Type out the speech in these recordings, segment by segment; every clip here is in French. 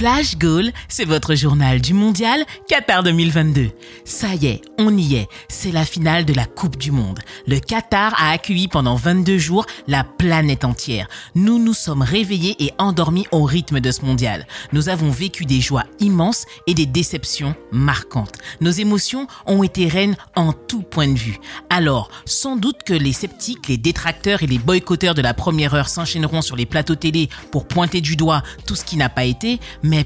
Flash Goal, c'est votre journal du mondial Qatar 2022. Ça y est, on y est. C'est la finale de la Coupe du Monde. Le Qatar a accueilli pendant 22 jours la planète entière. Nous nous sommes réveillés et endormis au rythme de ce mondial. Nous avons vécu des joies immenses et des déceptions marquantes. Nos émotions ont été reines en tout point de vue. Alors, sans doute que les sceptiques, les détracteurs et les boycotteurs de la première heure s'enchaîneront sur les plateaux télé pour pointer du doigt tout ce qui n'a pas été,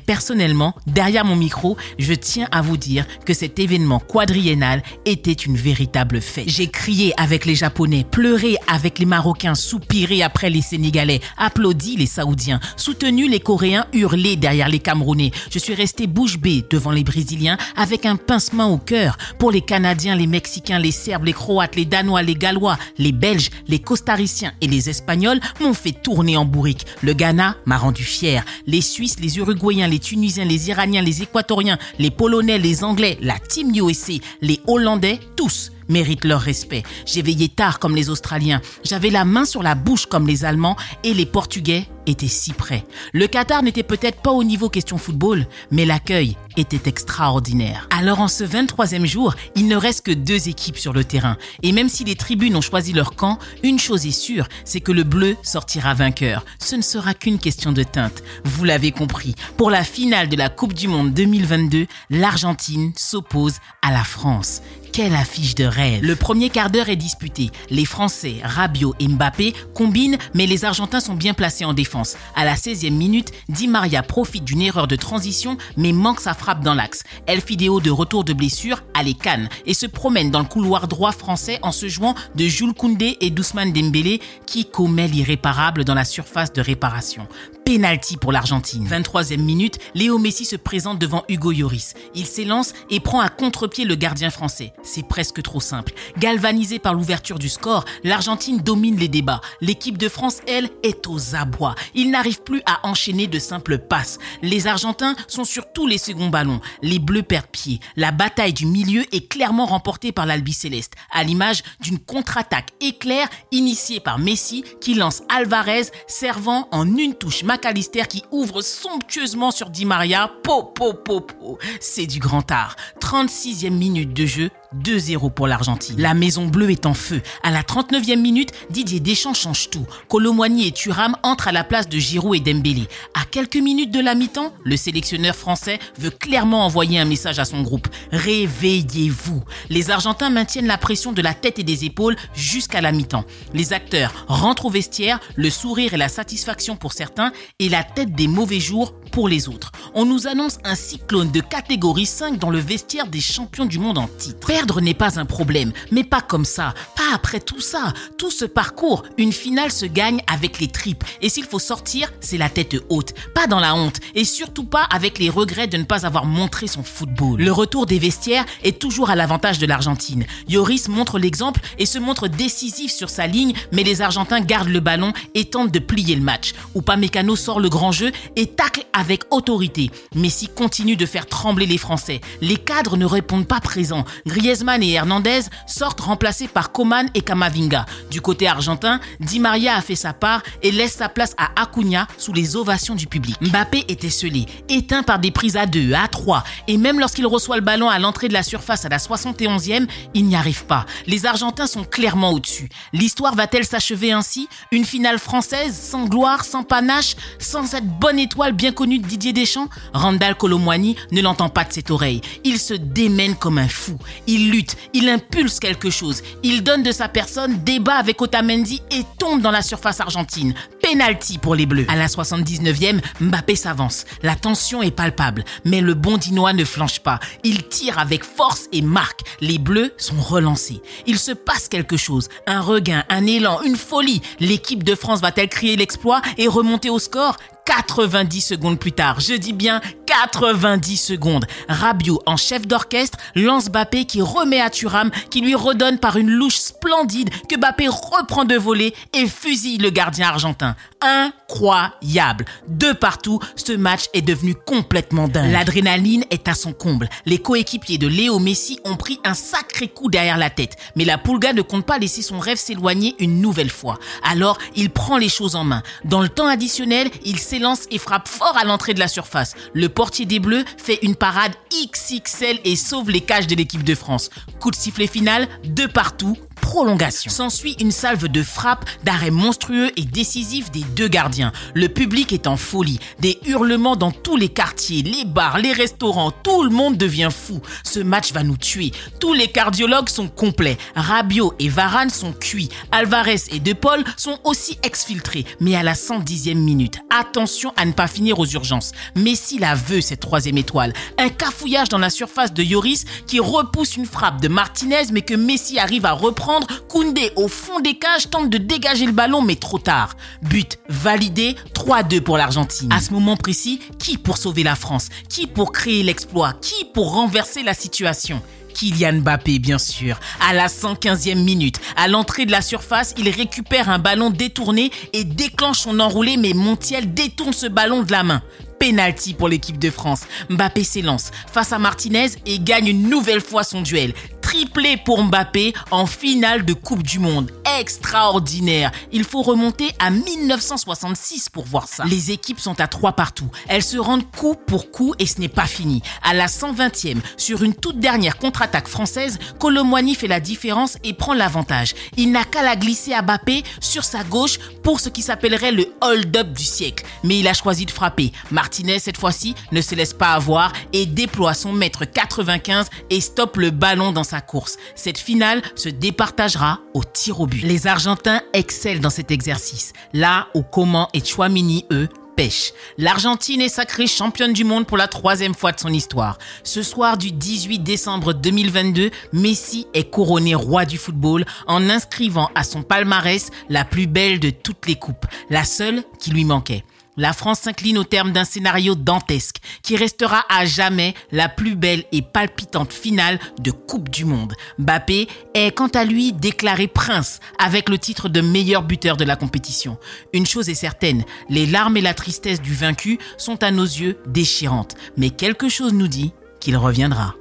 personnellement, derrière mon micro, je tiens à vous dire que cet événement quadriennal était une véritable fête. J'ai crié avec les Japonais, pleuré avec les Marocains, soupiré après les Sénégalais, applaudi les Saoudiens, soutenu les Coréens, hurlé derrière les Camerounais. Je suis resté bouche bée devant les Brésiliens avec un pincement au cœur pour les Canadiens, les Mexicains, les Serbes, les Croates, les Danois, les Gallois, les Belges, les Costariciens et les Espagnols m'ont fait tourner en bourrique. Le Ghana m'a rendu fier. Les Suisses, les Uruguayens, les Tunisiens, les Iraniens, les Équatoriens, les Polonais, les Anglais, la Team USA, les Hollandais, tous méritent leur respect. J'ai veillé tard comme les Australiens, j'avais la main sur la bouche comme les Allemands et les Portugais étaient si près. Le Qatar n'était peut-être pas au niveau question football, mais l'accueil était extraordinaire. Alors en ce 23e jour, il ne reste que deux équipes sur le terrain. Et même si les tribunes ont choisi leur camp, une chose est sûre, c'est que le bleu sortira vainqueur. Ce ne sera qu'une question de teinte. Vous l'avez compris. Pour la finale de la Coupe du Monde 2022, l'Argentine s'oppose à la France. Quelle affiche de rêve Le premier quart d'heure est disputé. Les Français, Rabiot et Mbappé combinent, mais les Argentins sont bien placés en défense. À la 16e minute, Di Maria profite d'une erreur de transition, mais manque sa frappe dans l'axe. El Fideo de retour de blessure a les cannes et se promène dans le couloir droit français en se jouant de Jules Koundé et Doucement Dembélé qui commet l'irréparable dans la surface de réparation. Penalty pour l'Argentine. 23e minute, Léo Messi se présente devant Hugo Lloris. Il s'élance et prend à contre-pied le gardien français. C'est presque trop simple. Galvanisé par l'ouverture du score, l'Argentine domine les débats. L'équipe de France, elle, est aux abois. Il n'arrive plus à enchaîner de simples passes. Les Argentins sont sur tous les seconds ballons. Les Bleus perdent pied. La bataille du milieu est clairement remportée par l'Albi Céleste, à l'image d'une contre-attaque éclair initiée par Messi qui lance Alvarez, servant en une touche McAllister qui ouvre somptueusement sur Di Maria. Po, po, po, po. C'est du grand art. 36e minute de jeu, 2-0 pour l'Argentine. La Maison Bleue est en feu. À la 39e minute, Didier Deschamps change tout. Colomboigny et Thuram entrent à la place de Giroud et Dembélé. À quelques minutes de la mi-temps, le sélectionneur français veut clairement envoyer un message à son groupe. Réveillez-vous. Les Argentins maintiennent la pression de la tête et des épaules jusqu'à la mi-temps. Les acteurs rentrent au vestiaire, le sourire et la satisfaction pour certains et la tête des mauvais jours pour les autres. On nous annonce un cyclone de catégorie 5 dans le vestiaire des champions du monde en titre. Perdre n'est pas un problème, mais pas comme ça, pas après tout ça. Tout ce parcours, une finale se gagne avec les tripes. Et s'il faut sortir, c'est la tête haute, pas dans la honte, et surtout pas avec les regrets de ne pas avoir montré son football. Le retour des vestiaires est toujours à l'avantage de l'Argentine. Yoris montre l'exemple et se montre décisif sur sa ligne, mais les Argentins gardent le ballon et tentent de plier le match. Upamecano sort le grand jeu et tacle avec autorité. Messi continue de faire trembler les Français. Les cadres ne répondent pas présents. Griezmann et Hernandez sortent remplacés par Coman et Camavinga. Du côté argentin, Di Maria a fait sa part et laisse sa place à Acuna sous les ovations du public. Mbappé était scellé, éteint par des prises à 2, à 3 et même lorsqu'il reçoit le ballon à l'entrée de la surface à la 71e, il n'y arrive pas. Les Argentins sont clairement au-dessus. L'histoire va-t-elle s'achever ainsi? Une finale française sans gloire, sans panache, sans cette bonne étoile bien connue de Didier Deschamps? Randall Colomwani ne l'entend pas de cette oreille. Il se démène comme un fou. Lutte, il impulse quelque chose. Il donne de sa personne, débat avec Otamendi et tombe dans la surface argentine. Penalty pour les Bleus. À la 79e, Mbappé s'avance. La tension est palpable, mais le bondinois ne flanche pas. Il tire avec force et marque. Les Bleus sont relancés. Il se passe quelque chose. Un regain, un élan, une folie. L'équipe de France va-t-elle crier l'exploit et remonter au score? 90 secondes plus tard, je dis bien 90 secondes. Rabiot en chef d'orchestre lance Bappé qui remet à Thuram, qui lui redonne par une louche splendide que Bappé reprend de voler et fusille le gardien argentin. Incroyable. De partout, ce match est devenu complètement dingue. L'adrénaline est à son comble. Les coéquipiers de Léo Messi ont pris un sacré coup derrière la tête. Mais la Pulga ne compte pas laisser son rêve s'éloigner une nouvelle fois. Alors, il prend les choses en main. Dans le temps additionnel, il s'élance et frappe fort à l'entrée de la surface. Le portier des Bleus fait une parade XXL et sauve les cages de l'équipe de France. Coup de sifflet final, de partout, prolongation. S'ensuit une salve de frappes, d'arrêts monstrueux et décisifs des deux gardiens. Le public est en folie. Des hurlements dans tous les quartiers, les bars, les restaurants. Tout le monde devient fou. Ce match va nous tuer. Tous les cardiologues sont complets. Rabiot et Varane sont cuits. Alvarez et De Paul sont aussi exfiltrés. Mais à la 110e minute, attention à ne pas finir aux urgences. Messi la veut, cette troisième étoile. Un cafouillage dans la surface de Yoris qui repousse une frappe de Martinez mais que Messi arrive à reprendre Koundé au fond des cages tente de dégager le ballon mais trop tard. But validé, 3-2 pour l'Argentine. À ce moment précis, qui pour sauver la France? Qui pour créer l'exploit? Qui pour renverser la situation? Kylian Mbappé, bien sûr. À la 115e minute, à l'entrée de la surface, il récupère un ballon détourné et déclenche son enroulé, mais Montiel détourne ce ballon de la main. Penalty pour l'équipe de France. Mbappé s'élance face à Martinez et gagne une nouvelle fois son duel triplé pour Mbappé en finale de Coupe du Monde. Extraordinaire. Il faut remonter à 1966 pour voir ça. Les équipes sont à trois partout. Elles se rendent coup pour coup et ce n'est pas fini. À la 120e, sur une toute dernière contre-attaque française, Colomwani fait la différence et prend l'avantage. Il n'a qu'à la glisser à Mbappé sur sa gauche pour ce qui s'appellerait le hold-up du siècle. Mais il a choisi de frapper. Martinez, cette fois-ci, ne se laisse pas avoir et déploie son mètre 95 et stoppe le ballon dans sa course. Cette finale se départagera au tir au but. Les Argentins excellent dans cet exercice. Là où Coman et Chouamini, eux, pêchent. L'Argentine est sacrée championne du monde pour la troisième fois de son histoire. Ce soir du 18 décembre 2022, Messi est couronné roi du football en inscrivant à son palmarès la plus belle de toutes les coupes, la seule qui lui manquait. La France s'incline au terme d'un scénario dantesque qui restera à jamais la plus belle et palpitante finale de Coupe du Monde. Mbappé est quant à lui déclaré prince avec le titre de meilleur buteur de la compétition. Une chose est certaine, les larmes et la tristesse du vaincu sont à nos yeux déchirantes. Mais quelque chose nous dit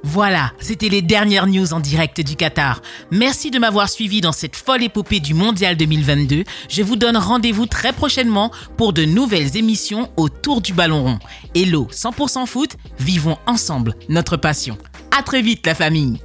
Voilà, c'était les dernières news en direct du Qatar. Merci de m'avoir suivi dans cette folle épopée du Mondial 2022. Je vous donne rendez-vous très prochainement pour de nouvelles émissions autour du ballon rond. Hello 100% foot, vivons ensemble notre passion. À très vite la famille.